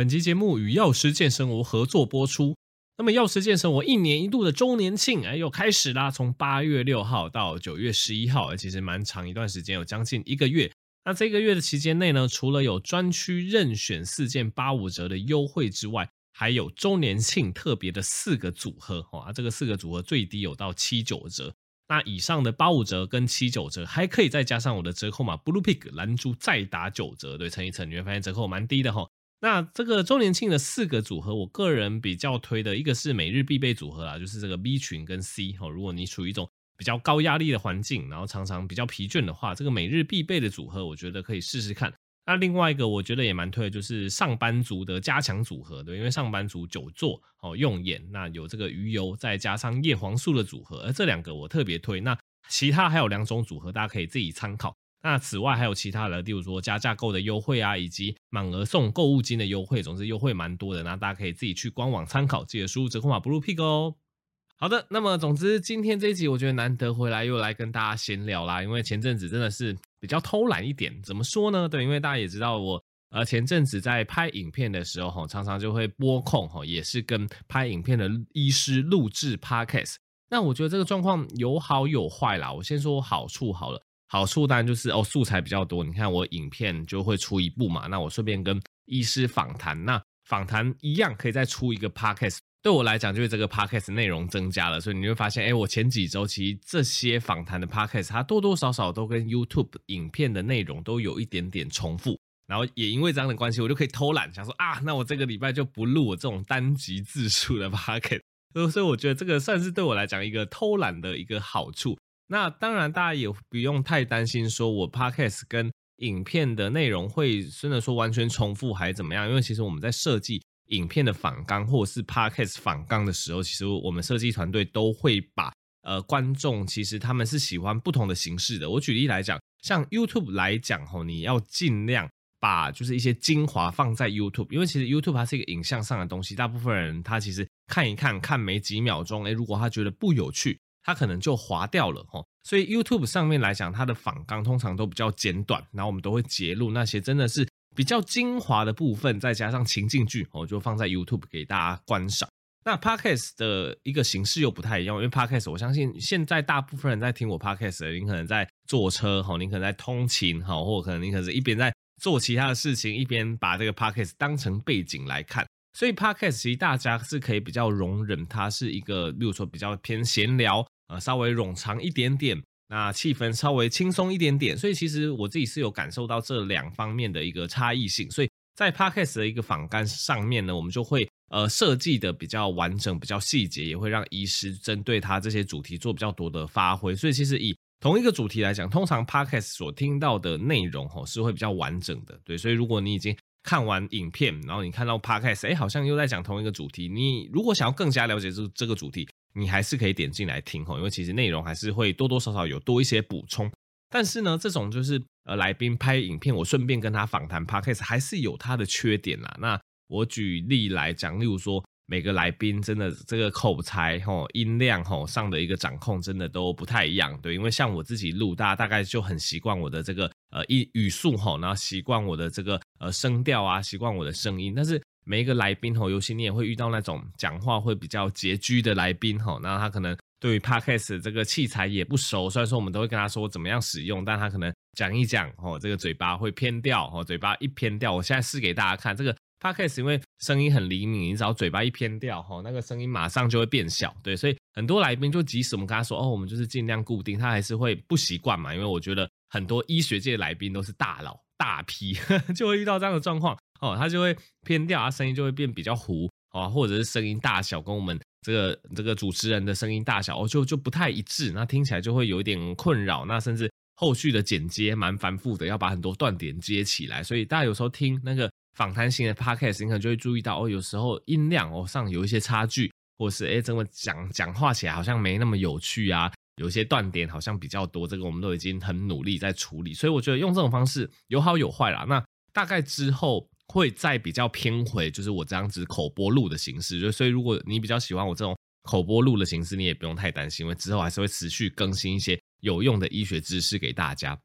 本集节目与药师健身屋合作播出。那么，药师健生活一年一度的周年庆哎，又开始啦！从八月六号到九月十一号，其实蛮长一段时间，有将近一个月。那这个月的期间内呢，除了有专区任选四件八五折的优惠之外，还有周年庆特别的四个组合啊，这个四个组合最低有到七九折。那以上的八五折跟七九折，还可以再加上我的折扣码 Blue Pig 蓝珠再打九折，对，乘一乘你会发现折扣蛮低的哈。那这个周年庆的四个组合，我个人比较推的一个是每日必备组合啊，就是这个 B 群跟 C 哈。如果你处于一种比较高压力的环境，然后常常比较疲倦的话，这个每日必备的组合，我觉得可以试试看。那另外一个我觉得也蛮推的，就是上班族的加强组合，对，因为上班族久坐哦用眼，那有这个鱼油再加上叶黄素的组合，而这两个我特别推。那其他还有两种组合，大家可以自己参考。那此外还有其他的，例如说加价购的优惠啊，以及满额送购物金的优惠，总之优惠蛮多的。那大家可以自己去官网参考，记得输入折扣码 Blue Pig 哦。好的，那么总之今天这一集我觉得难得回来又来跟大家闲聊啦，因为前阵子真的是比较偷懒一点，怎么说呢？对，因为大家也知道我呃前阵子在拍影片的时候哈，常常就会播控哈，也是跟拍影片的医师录制 Podcast。那我觉得这个状况有好有坏啦。我先说好处好了，好处当然就是哦素材比较多，你看我影片就会出一部嘛，那我顺便跟医师访谈，那访谈一样可以再出一个 Podcast。对我来讲，就是这个 podcast 内容增加了，所以你会发现，哎，我前几周其实这些访谈的 podcast，它多多少少都跟 YouTube 影片的内容都有一点点重复，然后也因为这样的关系，我就可以偷懒，想说啊，那我这个礼拜就不录我这种单集字数的 podcast，所以我觉得这个算是对我来讲一个偷懒的一个好处。那当然，大家也不用太担心，说我 podcast 跟影片的内容会真的说完全重复还是怎么样，因为其实我们在设计。影片的访纲或者是 Podcast 访纲的时候，其实我们设计团队都会把呃观众其实他们是喜欢不同的形式的。我举例来讲，像 YouTube 来讲吼，你要尽量把就是一些精华放在 YouTube，因为其实 YouTube 它是一个影像上的东西，大部分人他其实看一看看没几秒钟，诶，如果他觉得不有趣，它可能就滑掉了吼。所以 YouTube 上面来讲，它的访纲通常都比较简短，然后我们都会截录那些真的是。比较精华的部分，再加上情境剧，我就放在 YouTube 给大家观赏。那 Podcast 的一个形式又不太一样，因为 Podcast 我相信现在大部分人在听我 Podcast 的，你可能在坐车，哈，你可能在通勤，哈，或可能你可能是一边在做其他的事情，一边把这个 Podcast 当成背景来看。所以 Podcast 其实大家是可以比较容忍，它是一个，例如说比较偏闲聊，呃，稍微冗长一点点。那气氛稍微轻松一点点，所以其实我自己是有感受到这两方面的一个差异性。所以在 Podcast 的一个访纲上面呢，我们就会呃设计的比较完整、比较细节，也会让医师针对他这些主题做比较多的发挥。所以其实以同一个主题来讲，通常 Podcast 所听到的内容吼是会比较完整的。对，所以如果你已经看完影片，然后你看到 Podcast，哎，好像又在讲同一个主题，你如果想要更加了解这这个主题。你还是可以点进来听吼，因为其实内容还是会多多少少有多一些补充。但是呢，这种就是呃来宾拍影片，我顺便跟他访谈 Podcast 还是有它的缺点啦。那我举例来讲，例如说每个来宾真的这个口才吼、音量吼上的一个掌控真的都不太一样，对，因为像我自己录，大家大概就很习惯我的这个呃一语速吼，然后习惯我的这个呃声调啊，习惯我的声音，但是。每一个来宾吼，尤其你也会遇到那种讲话会比较拮据的来宾吼，那他可能对于 Podcast 这个器材也不熟，虽然说我们都会跟他说怎么样使用，但他可能讲一讲吼，这个嘴巴会偏掉吼，嘴巴一偏掉，我现在试给大家看，这个 Podcast 因为声音很灵敏，你只要嘴巴一偏掉吼，那个声音马上就会变小，对，所以很多来宾就即使我们跟他说哦，我们就是尽量固定，他还是会不习惯嘛，因为我觉得很多医学界的来宾都是大佬大批，就会遇到这样的状况。哦，它就会偏掉，它声音就会变比较糊，啊，或者是声音大小跟我们这个这个主持人的声音大小哦，就就不太一致，那听起来就会有一点困扰，那甚至后续的剪接蛮繁复的，要把很多断点接起来，所以大家有时候听那个访谈型的 podcast，你可能就会注意到哦，有时候音量哦上有一些差距，或是诶，怎么讲讲话起来好像没那么有趣啊，有些断点好像比较多，这个我们都已经很努力在处理，所以我觉得用这种方式有好有坏啦，那大概之后。会再比较偏回，就是我这样子口播录的形式，就所以如果你比较喜欢我这种口播录的形式，你也不用太担心，因为之后还是会持续更新一些有用的医学知识给大家。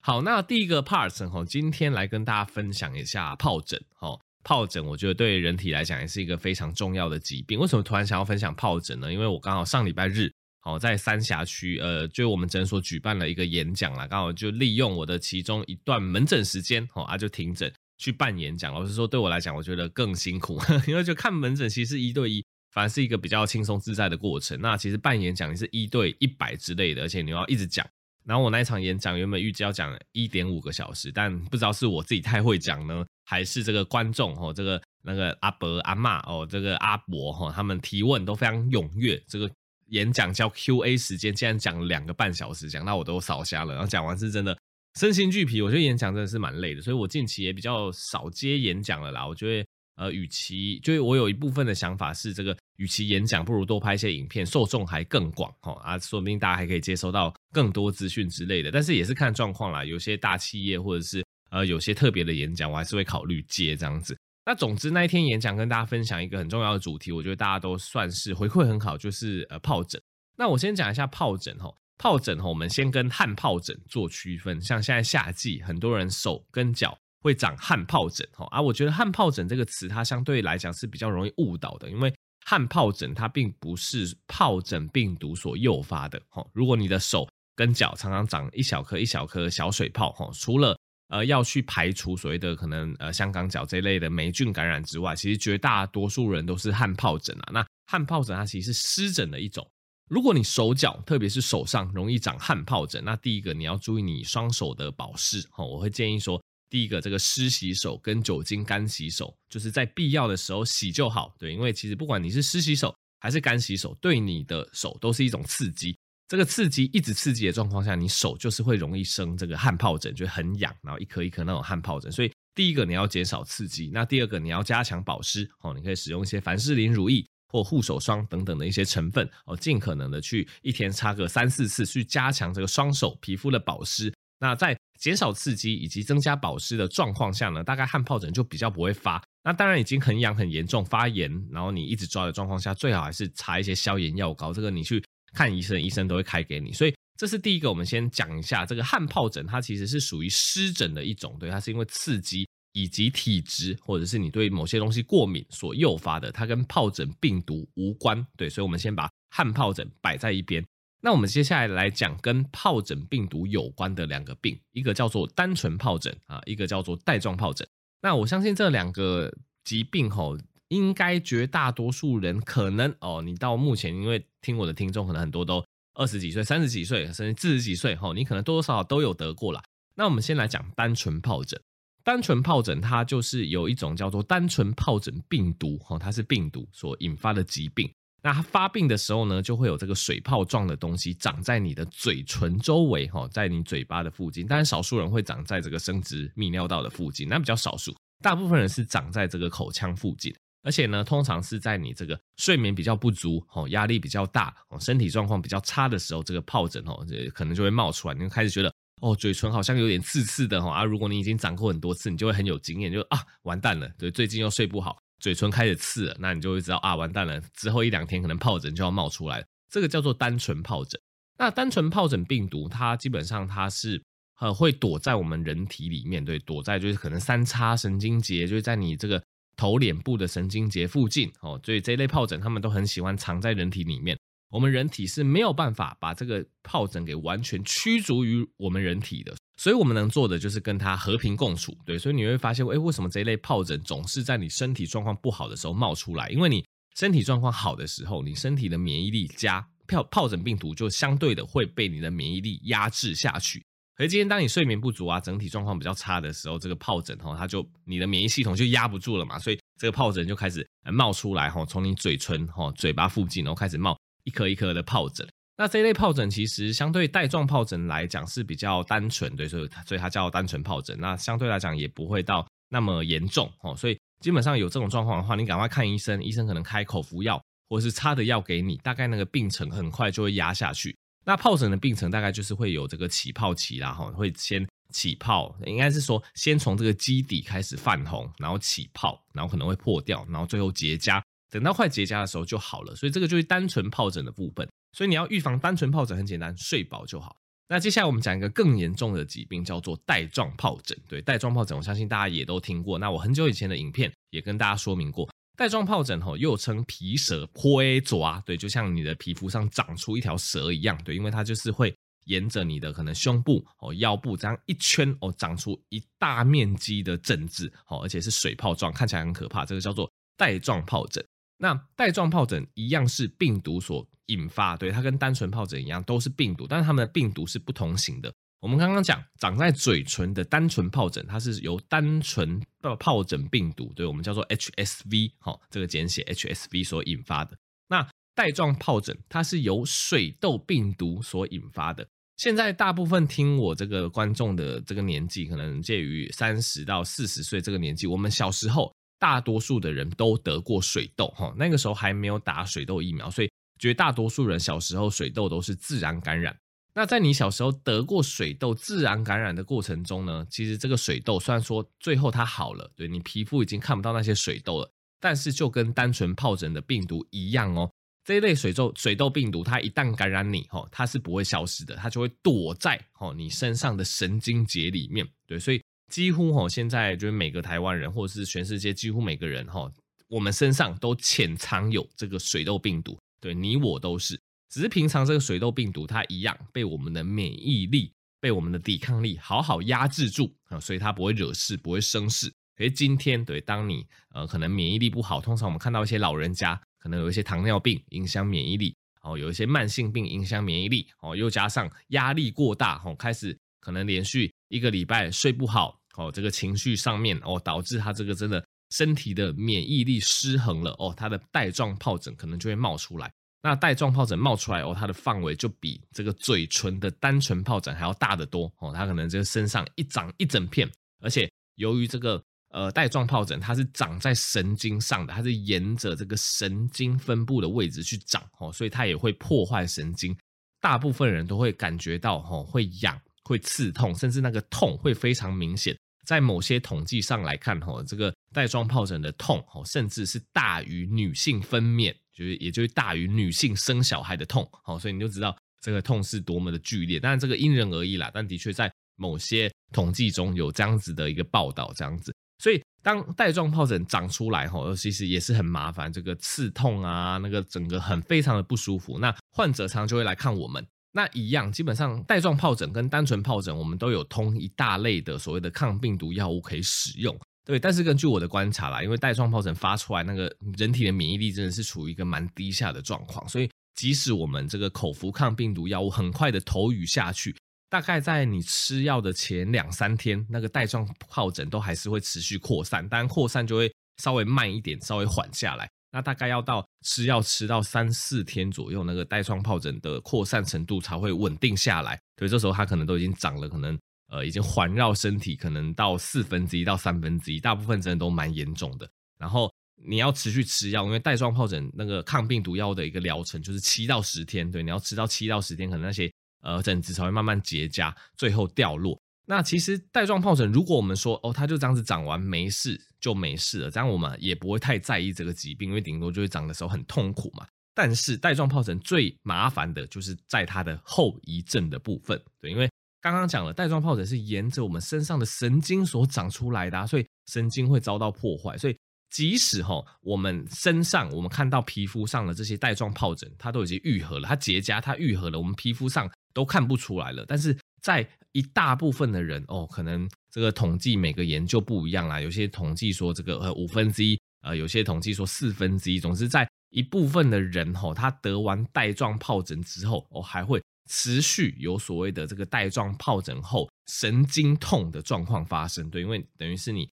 好，那第一个 part 哈，今天来跟大家分享一下疱疹哈。疱疹，我觉得对人体来讲也是一个非常重要的疾病。为什么突然想要分享疱疹呢？因为我刚好上礼拜日，好在三峡区，呃，就我们诊所举办了一个演讲啦，刚好就利用我的其中一段门诊时间，哦啊就停诊去办演讲。老实说，对我来讲，我觉得更辛苦，因为就看门诊其实一对一，反而是一个比较轻松自在的过程。那其实办演讲你是一对一百之类的，而且你要一直讲。然后我那一场演讲原本预计要讲一点五个小时，但不知道是我自己太会讲呢，还是这个观众哦，这个那个阿伯阿嬷哦，这个阿伯哈，他们提问都非常踊跃。这个演讲叫 Q&A 时间，竟然讲了两个半小时，讲到我都烧瞎了。然后讲完是真的身心俱疲，我觉得演讲真的是蛮累的，所以我近期也比较少接演讲了啦。我觉得。呃，与其就是我有一部分的想法是，这个与其演讲，不如多拍一些影片，受众还更广哈啊，说不定大家还可以接收到更多资讯之类的。但是也是看状况啦，有些大企业或者是呃有些特别的演讲，我还是会考虑接这样子。那总之那一天演讲跟大家分享一个很重要的主题，我觉得大家都算是回馈很好，就是呃疱疹。那我先讲一下疱疹哈，疱疹哈，我们先跟汗疱疹做区分。像现在夏季，很多人手跟脚。会长汗疱疹哈啊，我觉得汗疱疹这个词它相对来讲是比较容易误导的，因为汗疱疹它并不是疱疹病毒所诱发的哈。如果你的手跟脚常常长一小颗一小颗小水泡哈，除了呃要去排除所谓的可能呃香港脚这类的霉菌感染之外，其实绝大多数人都是汗疱疹啊。那汗疱疹它其实是湿疹的一种。如果你手脚特别是手上容易长汗疱疹，那第一个你要注意你双手的保湿哦，我会建议说。第一个，这个湿洗手跟酒精干洗手，就是在必要的时候洗就好。对，因为其实不管你是湿洗手还是干洗手，对你的手都是一种刺激。这个刺激一直刺激的状况下，你手就是会容易生这个汗疱疹，就很痒，然后一颗一颗那种汗疱疹。所以第一个你要减少刺激，那第二个你要加强保湿哦，你可以使用一些凡士林乳液或护手霜等等的一些成分哦，尽可能的去一天擦个三四次，去加强这个双手皮肤的保湿。那在减少刺激以及增加保湿的状况下呢，大概汗疱疹就比较不会发。那当然已经很痒很严重发炎，然后你一直抓的状况下，最好还是擦一些消炎药膏。这个你去看医生，医生都会开给你。所以这是第一个，我们先讲一下这个汗疱疹，它其实是属于湿疹的一种，对，它是因为刺激以及体质或者是你对某些东西过敏所诱发的，它跟疱疹病毒无关。对，所以我们先把汗疱疹摆在一边。那我们接下来来讲跟疱疹病毒有关的两个病，一个叫做单纯疱疹啊，一个叫做带状疱疹。那我相信这两个疾病吼，应该绝大多数人可能哦，你到目前因为听我的听众可能很多都二十几岁、三十几岁，甚至四十几岁吼，你可能多多少少都有得过啦。那我们先来讲单纯疱疹，单纯疱疹它就是有一种叫做单纯疱疹病毒吼，它是病毒所引发的疾病。那它发病的时候呢，就会有这个水泡状的东西长在你的嘴唇周围，哈，在你嘴巴的附近。当然，少数人会长在这个生殖泌尿道的附近，那比较少数。大部分人是长在这个口腔附近，而且呢，通常是在你这个睡眠比较不足、哦，压力比较大、哦，身体状况比较差的时候，这个疱疹哦，可能就会冒出来。你就开始觉得哦，嘴唇好像有点刺刺的，哈啊。如果你已经长过很多次，你就会很有经验，就啊，完蛋了，对，最近又睡不好。嘴唇开始刺了，那你就会知道啊，完蛋了，之后一两天可能疱疹就要冒出来。这个叫做单纯疱疹。那单纯疱疹病毒，它基本上它是呃会躲在我们人体里面，对，躲在就是可能三叉神经节，就是在你这个头脸部的神经节附近哦。所以这一类疱疹，他们都很喜欢藏在人体里面。我们人体是没有办法把这个疱疹给完全驱逐于我们人体的。所以我们能做的就是跟它和平共处，对。所以你会发现，哎，为什么这一类疱疹总是在你身体状况不好的时候冒出来？因为你身体状况好的时候，你身体的免疫力加疱疱疹病毒就相对的会被你的免疫力压制下去。而今天当你睡眠不足啊，整体状况比较差的时候，这个疱疹哈，它就你的免疫系统就压不住了嘛，所以这个疱疹就开始冒出来哈，从你嘴唇哈、嘴巴附近，然后开始冒一颗一颗的疱疹。那这一类疱疹其实相对带状疱疹来讲是比较单纯，对，所以所以它叫单纯疱疹。那相对来讲也不会到那么严重哦，所以基本上有这种状况的话，你赶快看医生，医生可能开口服药或者是擦的药给你，大概那个病程很快就会压下去。那疱疹的病程大概就是会有这个起泡期啦，哈，会先起泡，应该是说先从这个基底开始泛红，然后起泡，然后可能会破掉，然后最后结痂，等到快结痂的时候就好了。所以这个就是单纯疱疹的部分。所以你要预防单纯疱疹很简单，睡饱就好。那接下来我们讲一个更严重的疾病，叫做带状疱疹。对，带状疱疹，我相信大家也都听过。那我很久以前的影片也跟大家说明过，带状疱疹吼，又称皮蛇灰爪，对，就像你的皮肤上长出一条蛇一样，对，因为它就是会沿着你的可能胸部哦、腰部这样一圈哦，长出一大面积的疹子，哦，而且是水泡状，看起来很可怕。这个叫做带状疱疹。那带状疱疹一样是病毒所引发，对，它跟单纯疱疹一样都是病毒，但是它们的病毒是不同型的。我们刚刚讲长在嘴唇的单纯疱疹，它是由单纯的疱疹病毒，对，我们叫做 HSV，好，这个简写 HSV 所引发的。那带状疱疹它是由水痘病毒所引发的。现在大部分听我这个观众的这个年纪，可能介于三十到四十岁这个年纪，我们小时候。大多数的人都得过水痘，哈，那个时候还没有打水痘疫苗，所以绝大多数人小时候水痘都是自然感染。那在你小时候得过水痘自然感染的过程中呢，其实这个水痘虽然说最后它好了，对，你皮肤已经看不到那些水痘了，但是就跟单纯疱疹的病毒一样哦，这一类水痘水痘病毒它一旦感染你，哈，它是不会消失的，它就会躲在哈你身上的神经节里面，对，所以。几乎哈，现在就是每个台湾人，或者是全世界几乎每个人哈，我们身上都潜藏有这个水痘病毒。对，你我都是，只是平常这个水痘病毒它一样被我们的免疫力、被我们的抵抗力好好压制住啊，所以它不会惹事，不会生事。可是今天，对，当你呃可能免疫力不好，通常我们看到一些老人家可能有一些糖尿病影响免疫力，哦，有一些慢性病影响免疫力，哦，又加上压力过大，哦，开始。可能连续一个礼拜睡不好，哦，这个情绪上面哦，导致他这个真的身体的免疫力失衡了哦，他的带状疱疹可能就会冒出来。那带状疱疹冒出来哦，它的范围就比这个嘴唇的单纯疱疹还要大得多哦，它可能这个身上一长一整片，而且由于这个呃带状疱疹它是长在神经上的，它是沿着这个神经分布的位置去长哦，所以它也会破坏神经，大部分人都会感觉到哦会痒。会刺痛，甚至那个痛会非常明显。在某些统计上来看，吼，这个带状疱疹的痛，吼，甚至是大于女性分娩，就是也就是大于女性生小孩的痛，好，所以你就知道这个痛是多么的剧烈。当然，这个因人而异啦，但的确在某些统计中有这样子的一个报道，这样子。所以，当带状疱疹长出来，吼，其实也是很麻烦，这个刺痛啊，那个整个很非常的不舒服。那患者常常就会来看我们。那一样，基本上带状疱疹跟单纯疱疹，我们都有通一大类的所谓的抗病毒药物可以使用，对。但是根据我的观察啦，因为带状疱疹发出来，那个人体的免疫力真的是处于一个蛮低下的状况，所以即使我们这个口服抗病毒药物很快的投予下去，大概在你吃药的前两三天，那个带状疱疹都还是会持续扩散，当然扩散就会稍微慢一点，稍微缓下来。那大概要到吃药吃到三四天左右，那个带状疱疹的扩散程度才会稳定下来。所以这时候它可能都已经长了，可能呃已经环绕身体，可能到四分之一到三分之一，大部分真的都蛮严重的。然后你要持续吃药，因为带状疱疹那个抗病毒药的一个疗程就是七到十天，对，你要吃到七到十天，可能那些呃疹子才会慢慢结痂，最后掉落。那其实带状疱疹，如果我们说哦，它就这样子长完没事就没事了，这样我们也不会太在意这个疾病，因为顶多就会长的时候很痛苦嘛。但是带状疱疹最麻烦的就是在它的后遗症的部分，对，因为刚刚讲了带状疱疹是沿着我们身上的神经所长出来的，所以神经会遭到破坏，所以即使哈我们身上我们看到皮肤上的这些带状疱疹，它都已经愈合了，它结痂，它愈合了，我们皮肤上都看不出来了，但是在一大部分的人哦，可能这个统计每个研究不一样啦，有些统计说这个呃五分之一，呃有些统计说四分之一，总之在一部分的人吼，他得完带状疱疹之后哦，还会持续有所谓的这个带状疱疹后神经痛的状况发生。对，因为等于是你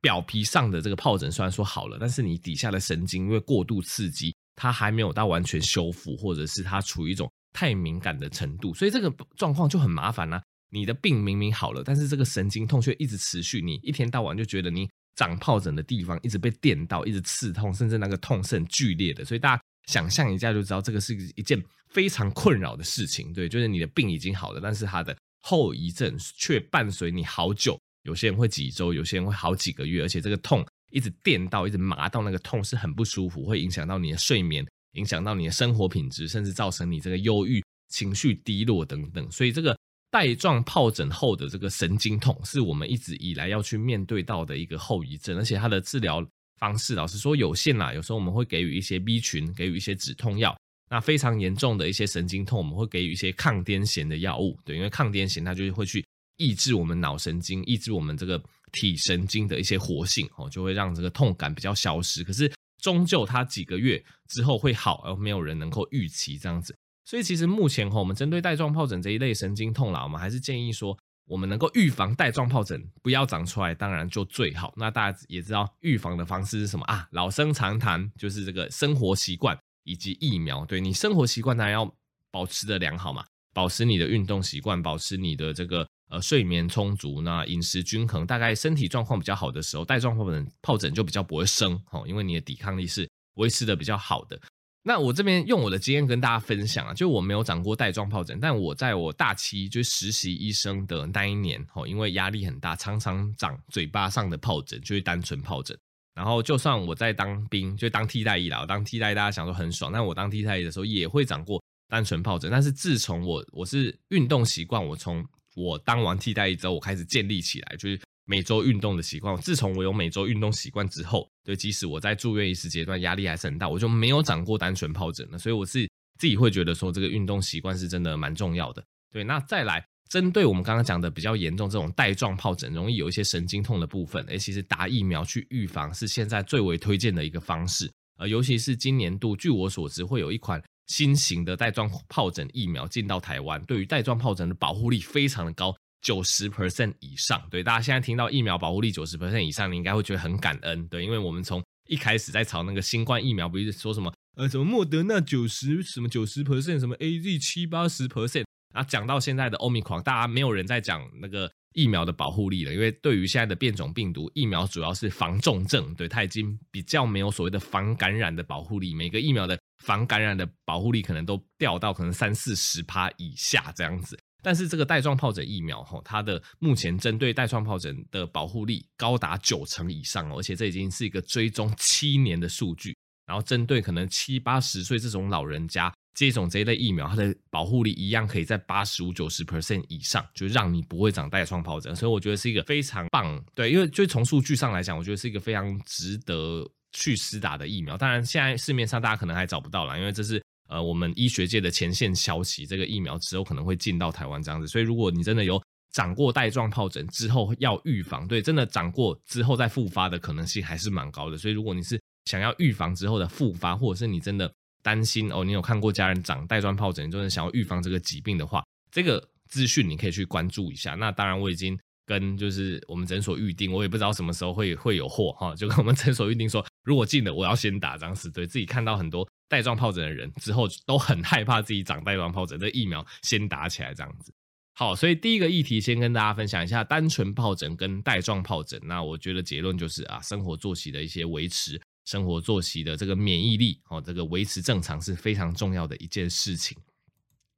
表皮上的这个疱疹虽然说好了，但是你底下的神经因为过度刺激，它还没有到完全修复，或者是它处于一种太敏感的程度，所以这个状况就很麻烦啦。你的病明明好了，但是这个神经痛却一直持续，你一天到晚就觉得你长疱疹的地方一直被电到，一直刺痛，甚至那个痛是很剧烈的。所以大家想象一下就知道，这个是一件非常困扰的事情。对，就是你的病已经好了，但是它的后遗症却伴随你好久。有些人会几周，有些人会好几个月，而且这个痛一直电到，一直麻到，那个痛是很不舒服，会影响到你的睡眠，影响到你的生活品质，甚至造成你这个忧郁、情绪低落等等。所以这个。带状疱疹后的这个神经痛，是我们一直以来要去面对到的一个后遗症，而且它的治疗方式，老实说有限啦。有时候我们会给予一些 B 群，给予一些止痛药。那非常严重的一些神经痛，我们会给予一些抗癫痫的药物。对，因为抗癫痫它就会去抑制我们脑神经，抑制我们这个体神经的一些活性，哦，就会让这个痛感比较消失。可是终究它几个月之后会好，而没有人能够预期这样子。所以其实目前哈，我们针对带状疱疹这一类神经痛啦，我们还是建议说，我们能够预防带状疱疹不要长出来，当然就最好。那大家也知道预防的方式是什么啊？老生常谈，就是这个生活习惯以及疫苗。对，你生活习惯当然要保持的良好嘛，保持你的运动习惯，保持你的这个呃睡眠充足，那饮食均衡，大概身体状况比较好的时候，带状疱疹疱疹就比较不会生哦，因为你的抵抗力是维持的比较好的。那我这边用我的经验跟大家分享啊，就我没有长过带状疱疹，但我在我大七就实习医生的那一年，吼，因为压力很大，常常长嘴巴上的疱疹，就是单纯疱疹。然后就算我在当兵，就当替代医啦，当替代大家想说很爽，但我当替代医的时候也会长过单纯疱疹。但是自从我我是运动习惯，我从我当完替代医之后，我开始建立起来，就是。每周运动的习惯，自从我有每周运动习惯之后，对，即使我在住院医师阶段压力还是很大，我就没有长过单纯疱疹了。所以我是自己会觉得说，这个运动习惯是真的蛮重要的。对，那再来针对我们刚刚讲的比较严重这种带状疱疹，容易有一些神经痛的部分，诶，其实打疫苗去预防是现在最为推荐的一个方式。呃，尤其是今年度，据我所知，会有一款新型的带状疱疹疫苗进到台湾，对于带状疱疹的保护力非常的高。九十 percent 以上，对，大家现在听到疫苗保护力九十 percent 以上，你应该会觉得很感恩，对，因为我们从一开始在炒那个新冠疫苗，不是说什么呃什么莫德纳九十什么九十 percent，什么 AZ 七八十 percent，啊，讲到现在的 Omicron，大家没有人在讲那个疫苗的保护力了，因为对于现在的变种病毒，疫苗主要是防重症，对，它已经比较没有所谓的防感染的保护力，每个疫苗的防感染的保护力可能都掉到可能三四十趴以下这样子。但是这个带状疱疹疫苗，哈，它的目前针对带状疱疹的保护力高达九成以上，而且这已经是一个追踪七年的数据。然后针对可能七八十岁这种老人家接种这一类疫苗，它的保护力一样可以在八十五九十 percent 以上，就让你不会长带状疱疹。所以我觉得是一个非常棒，对，因为就从数据上来讲，我觉得是一个非常值得去施打的疫苗。当然，现在市面上大家可能还找不到啦，因为这是。呃，我们医学界的前线消息，这个疫苗之后可能会进到台湾这样子，所以如果你真的有长过带状疱疹之后要预防，对，真的长过之后再复发的可能性还是蛮高的。所以如果你是想要预防之后的复发，或者是你真的担心哦，你有看过家人长带状疱疹，你真的想要预防这个疾病的话，这个资讯你可以去关注一下。那当然我已经跟就是我们诊所预定，我也不知道什么时候会会有货哈，就跟我们诊所预定说，如果进了我要先打这样子，对自己看到很多。带状疱疹的人之后都很害怕自己长带状疱疹，这疫苗先打起来这样子。好，所以第一个议题先跟大家分享一下单纯疱疹跟带状疱疹。那我觉得结论就是啊，生活作息的一些维持，生活作息的这个免疫力哦，这个维持正常是非常重要的一件事情。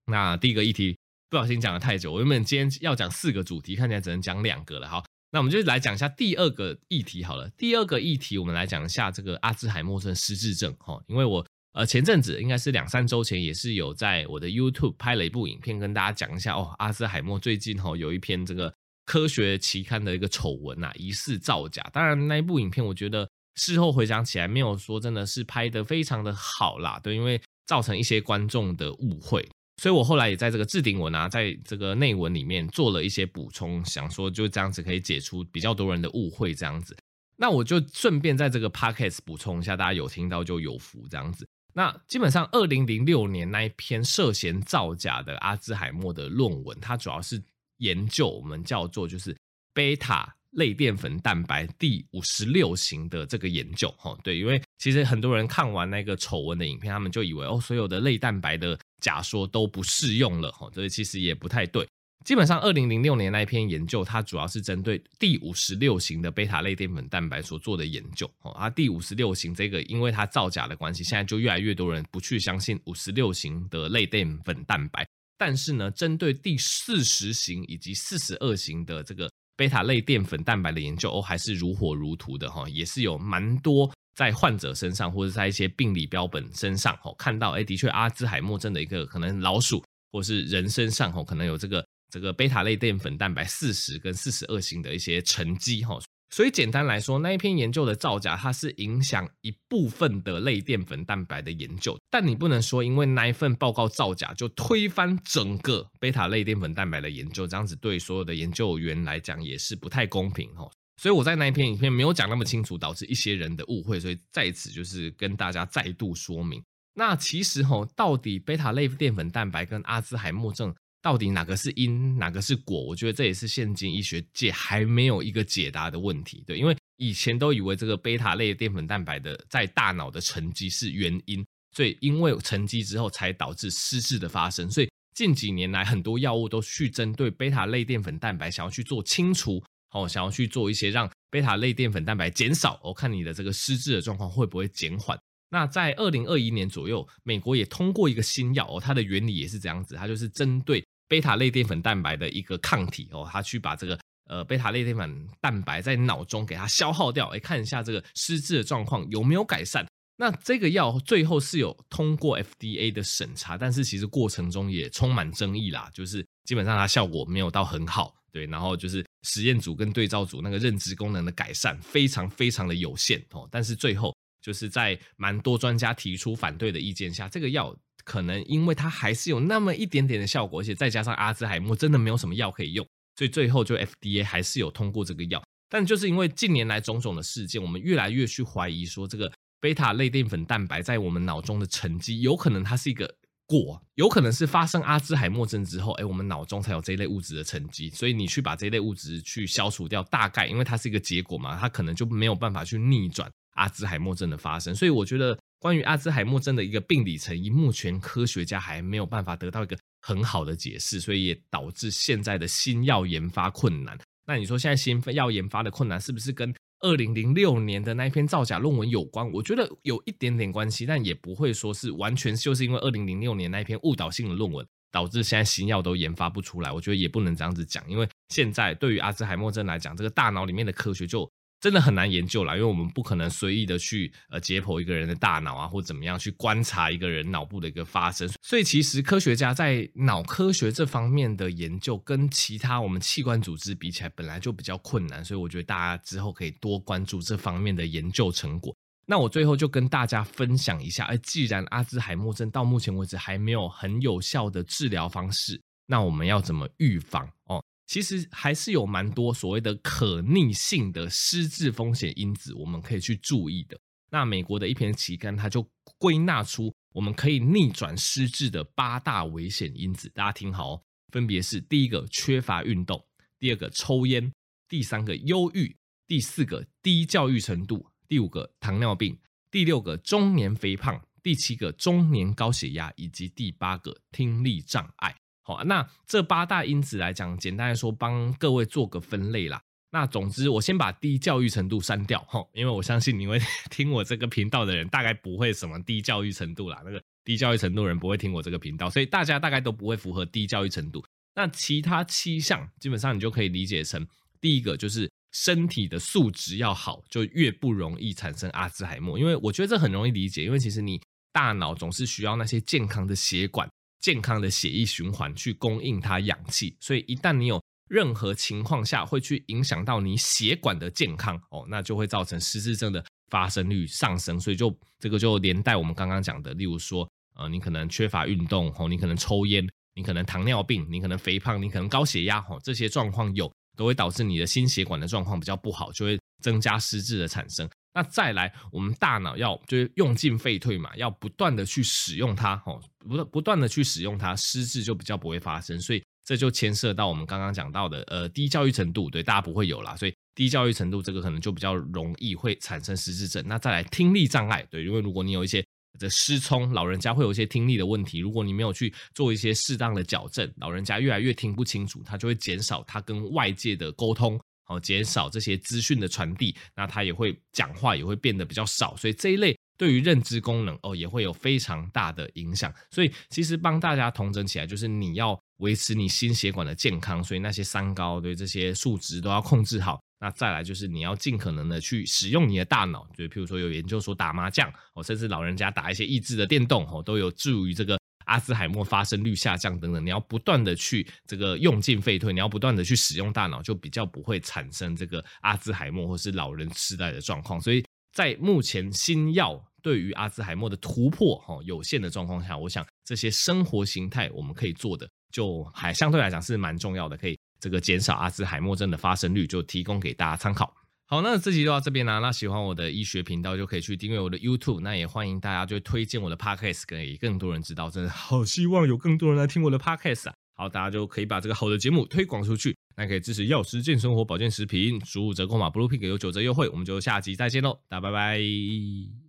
那第一个议题不小心讲了太久，我原本今天要讲四个主题，看起来只能讲两个了。好，那我们就来讲一下第二个议题好了。第二个议题我们来讲一下这个阿兹海默症失智症哈，因为我。呃，前阵子应该是两三周前，也是有在我的 YouTube 拍了一部影片，跟大家讲一下哦。阿兹海默最近哈有一篇这个科学期刊的一个丑闻啊，疑似造假。当然那一部影片，我觉得事后回想起来，没有说真的是拍得非常的好啦，对，因为造成一些观众的误会，所以我后来也在这个置顶文啊，在这个内文里面做了一些补充，想说就这样子可以解除比较多人的误会，这样子。那我就顺便在这个 Podcast 补充一下，大家有听到就有福，这样子。那基本上，二零零六年那一篇涉嫌造假的阿兹海默的论文，它主要是研究我们叫做就是贝塔类淀粉蛋白第五十六型的这个研究。哈，对，因为其实很多人看完那个丑闻的影片，他们就以为哦，所有的类蛋白的假说都不适用了。哈，这其实也不太对。基本上，二零零六年那一篇研究，它主要是针对第五十六型的贝塔类淀粉蛋白所做的研究。哦，啊第五十六型这个，因为它造假的关系，现在就越来越多人不去相信五十六型的类淀粉蛋白。但是呢，针对第四十型以及四十二型的这个贝塔类淀粉蛋白的研究，哦，还是如火如荼的哈，也是有蛮多在患者身上或者在一些病理标本身上，哦，看到，哎，的确阿兹海默症的一个可能老鼠或是人身上，哦，可能有这个。这个贝塔类淀粉蛋白四十跟四十二型的一些沉积哈。所以简单来说，那一篇研究的造假，它是影响一部分的类淀粉蛋白的研究，但你不能说因为那一份报告造假就推翻整个贝塔类淀粉蛋白的研究，这样子对所有的研究员来讲也是不太公平哈。所以我在那一篇影片没有讲那么清楚，导致一些人的误会，所以在此就是跟大家再度说明。那其实哈，到底贝塔类淀粉蛋白跟阿兹海默症，到底哪个是因，哪个是果？我觉得这也是现今医学界还没有一个解答的问题。对，因为以前都以为这个贝塔类淀粉蛋白的在大脑的沉积是原因，所以因为沉积之后才导致失智的发生。所以近几年来，很多药物都去针对贝塔类淀粉蛋白，想要去做清除，哦，想要去做一些让贝塔类淀粉蛋白减少，我、哦、看你的这个失智的状况会不会减缓。那在二零二一年左右，美国也通过一个新药哦，它的原理也是这样子，它就是针对。贝塔类淀粉蛋白的一个抗体哦，它去把这个呃贝塔类淀粉蛋白在脑中给它消耗掉，来看一下这个失智的状况有没有改善。那这个药最后是有通过 FDA 的审查，但是其实过程中也充满争议啦，就是基本上它效果没有到很好，对，然后就是实验组跟对照组那个认知功能的改善非常非常的有限哦，但是最后就是在蛮多专家提出反对的意见下，这个药。可能因为它还是有那么一点点的效果，而且再加上阿兹海默真的没有什么药可以用，所以最后就 FDA 还是有通过这个药。但就是因为近年来种种的事件，我们越来越去怀疑说，这个贝塔类淀粉蛋白在我们脑中的沉积，有可能它是一个果，有可能是发生阿兹海默症之后，哎，我们脑中才有这一类物质的沉积。所以你去把这一类物质去消除掉，大概因为它是一个结果嘛，它可能就没有办法去逆转阿兹海默症的发生。所以我觉得。关于阿兹海默症的一个病理成因，目前科学家还没有办法得到一个很好的解释，所以也导致现在的新药研发困难。那你说现在新药研发的困难是不是跟二零零六年的那一篇造假论文有关？我觉得有一点点关系，但也不会说是完全就是因为二零零六年那一篇误导性的论文导致现在新药都研发不出来。我觉得也不能这样子讲，因为现在对于阿兹海默症来讲，这个大脑里面的科学就。真的很难研究啦，因为我们不可能随意的去呃解剖一个人的大脑啊，或怎么样去观察一个人脑部的一个发生。所以其实科学家在脑科学这方面的研究，跟其他我们器官组织比起来，本来就比较困难。所以我觉得大家之后可以多关注这方面的研究成果。那我最后就跟大家分享一下，哎，既然阿兹海默症到目前为止还没有很有效的治疗方式，那我们要怎么预防哦？其实还是有蛮多所谓的可逆性的失智风险因子，我们可以去注意的。那美国的一篇期刊，它就归纳出我们可以逆转失智的八大危险因子，大家听好哦，分别是第一个缺乏运动，第二个抽烟，第三个忧郁，第四个低教育程度，第五个糖尿病，第六个中年肥胖，第七个中年高血压，以及第八个听力障碍。好，那这八大因子来讲，简单来说，帮各位做个分类啦。那总之，我先把低教育程度删掉，哈，因为我相信你会 听我这个频道的人，大概不会什么低教育程度啦。那个低教育程度的人不会听我这个频道，所以大家大概都不会符合低教育程度。那其他七项，基本上你就可以理解成，第一个就是身体的素质要好，就越不容易产生阿兹海默。因为我觉得这很容易理解，因为其实你大脑总是需要那些健康的血管。健康的血液循环去供应它氧气，所以一旦你有任何情况下会去影响到你血管的健康哦，那就会造成失智症的发生率上升。所以就这个就连带我们刚刚讲的，例如说呃，你可能缺乏运动哦，你可能抽烟，你可能糖尿病，你可能肥胖，你可能高血压哦，这些状况有都会导致你的心血管的状况比较不好，就会增加失智的产生。那再来，我们大脑要就是用进废退嘛，要不断的去使用它，哦，不不断的去使用它，失智就比较不会发生。所以这就牵涉到我们刚刚讲到的，呃，低教育程度，对，大家不会有啦。所以低教育程度这个可能就比较容易会产生失智症。那再来，听力障碍，对，因为如果你有一些的失聪，老人家会有一些听力的问题，如果你没有去做一些适当的矫正，老人家越来越听不清楚，他就会减少他跟外界的沟通。好，减少这些资讯的传递，那他也会讲话也会变得比较少，所以这一类对于认知功能哦也会有非常大的影响。所以其实帮大家统整起来，就是你要维持你心血管的健康，所以那些三高对这些数值都要控制好。那再来就是你要尽可能的去使用你的大脑，就譬如说有研究说打麻将哦，甚至老人家打一些益智的电动哦，都有助于这个。阿兹海默发生率下降等等，你要不断的去这个用进废退，你要不断的去使用大脑，就比较不会产生这个阿兹海默或是老人痴呆的状况。所以在目前新药对于阿兹海默的突破哈有限的状况下，我想这些生活形态我们可以做的，就还相对来讲是蛮重要的，可以这个减少阿兹海默症的发生率，就提供给大家参考。好，那这集就到这边啦。那喜欢我的医学频道，就可以去订阅我的 YouTube。那也欢迎大家就推荐我的 Podcast 给更多人知道。真的好希望有更多人来听我的 Podcast 啊！好，大家就可以把这个好的节目推广出去。那可以支持药师健生活保健食品，输入折扣码 Bluepig 有九折优惠。我们就下集再见喽，大家拜拜。